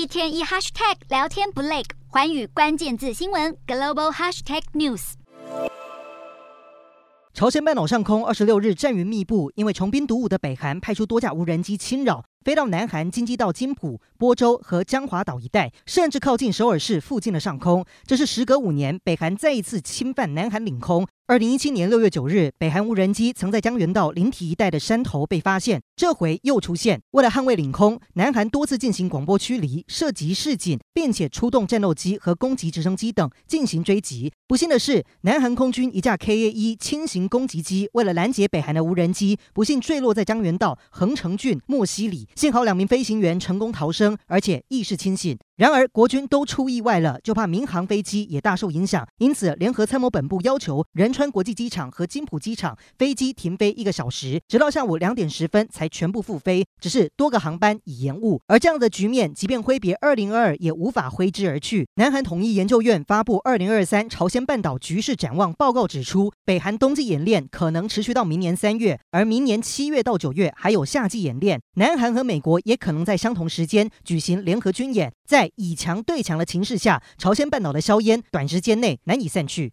一天一 hashtag 聊天不累，寰宇关键字新闻 global hashtag news。朝鲜半岛上空二十六日战云密布，因为穷兵黩武的北韩派出多架无人机侵扰。飞到南韩京畿道金浦、播州和江华岛一带，甚至靠近首尔市附近的上空。这是时隔五年，北韩再一次侵犯南韩领空。二零一七年六月九日，北韩无人机曾在江原道灵体一带的山头被发现，这回又出现。为了捍卫领空，南韩多次进行广播驱离、涉及示警，并且出动战斗机和攻击直升机等进行追击。不幸的是，南韩空军一架 KA-1 轻型攻击机为了拦截北韩的无人机，不幸坠落在江原道横城郡莫西里。幸好两名飞行员成功逃生，而且意识清醒。然而国军都出意外了，就怕民航飞机也大受影响，因此联合参谋本部要求仁川国际机场和金浦机场飞机停飞一个小时，直到下午两点十分才全部复飞。只是多个航班已延误，而这样的局面，即便挥别二零二二，也无法挥之而去。南韩统一研究院发布二零二三朝鲜半岛局势展望报告指出，北韩冬季演练可能持续到明年三月，而明年七月到九月还有夏季演练。南韩和美国也可能在相同时间举行联合军演，在以强对强的情势下，朝鲜半岛的硝烟短时间内难以散去。